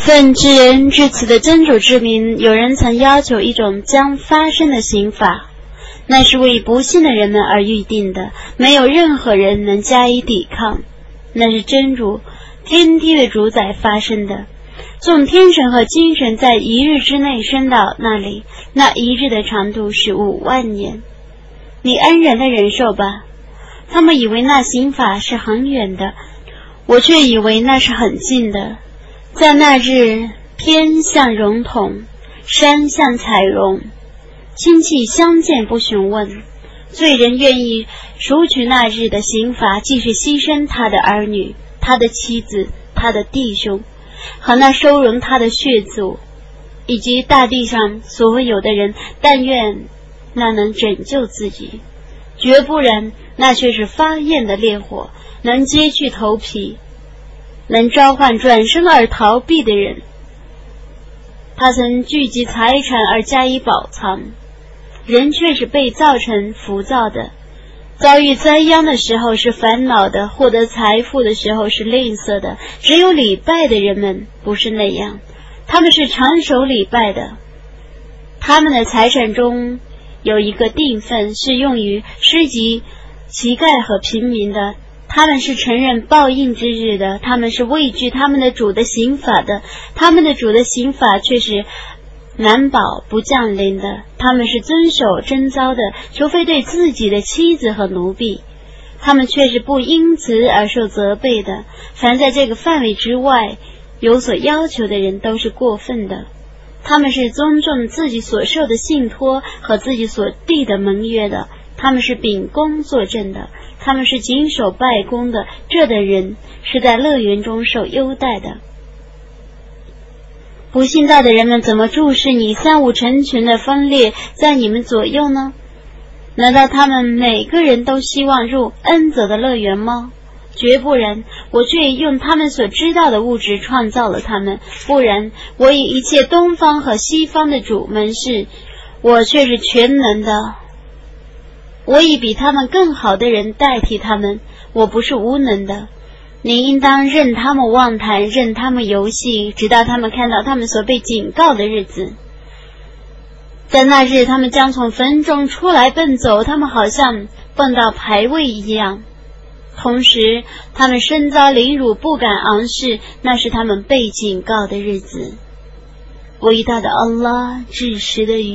奉至人至此的真主之名，有人曾要求一种将发生的刑法，那是为不幸的人们而预定的，没有任何人能加以抵抗。那是真主天地的主宰发生的。众天神和精神在一日之内升到那里，那一日的长度是五万年。你安然的忍受吧。他们以为那刑法是很远的，我却以为那是很近的。在那日，天像熔桶，山像彩绒，亲戚相见不询问。罪人愿意赎取那日的刑罚，即是牺牲他的儿女、他的妻子、他的弟兄，和那收容他的血族，以及大地上所有的人。但愿那能拯救自己，绝不然，那却是发焰的烈火，能揭去头皮。能召唤转身而逃避的人，他曾聚集财产而加以保藏，人却是被造成浮躁的。遭遇灾殃的时候是烦恼的，获得财富的时候是吝啬的。只有礼拜的人们不是那样，他们是长守礼拜的。他们的财产中有一个定份是用于施及乞丐和平民的。他们是承认报应之日的，他们是畏惧他们的主的刑法的，他们的主的刑法却是难保不降临的。他们是遵守征召的，除非对自己的妻子和奴婢，他们却是不因此而受责备的。凡在这个范围之外有所要求的人，都是过分的。他们是尊重自己所受的信托和自己所立的盟约的，他们是秉公作证的。他们是谨守拜功的，这等人是在乐园中受优待的。不信道的人们怎么注视你三五成群的分裂在你们左右呢？难道他们每个人都希望入恩泽的乐园吗？绝不然！我却用他们所知道的物质创造了他们，不然我以一切东方和西方的主门是，我却是全能的。我以比他们更好的人代替他们，我不是无能的。你应当任他们妄谈，任他们游戏，直到他们看到他们所被警告的日子。在那日，他们将从坟中出来奔走，他们好像蹦到牌位一样。同时，他们身遭凌辱，不敢昂视，那是他们被警告的日子。伟大的安拉，至实的语。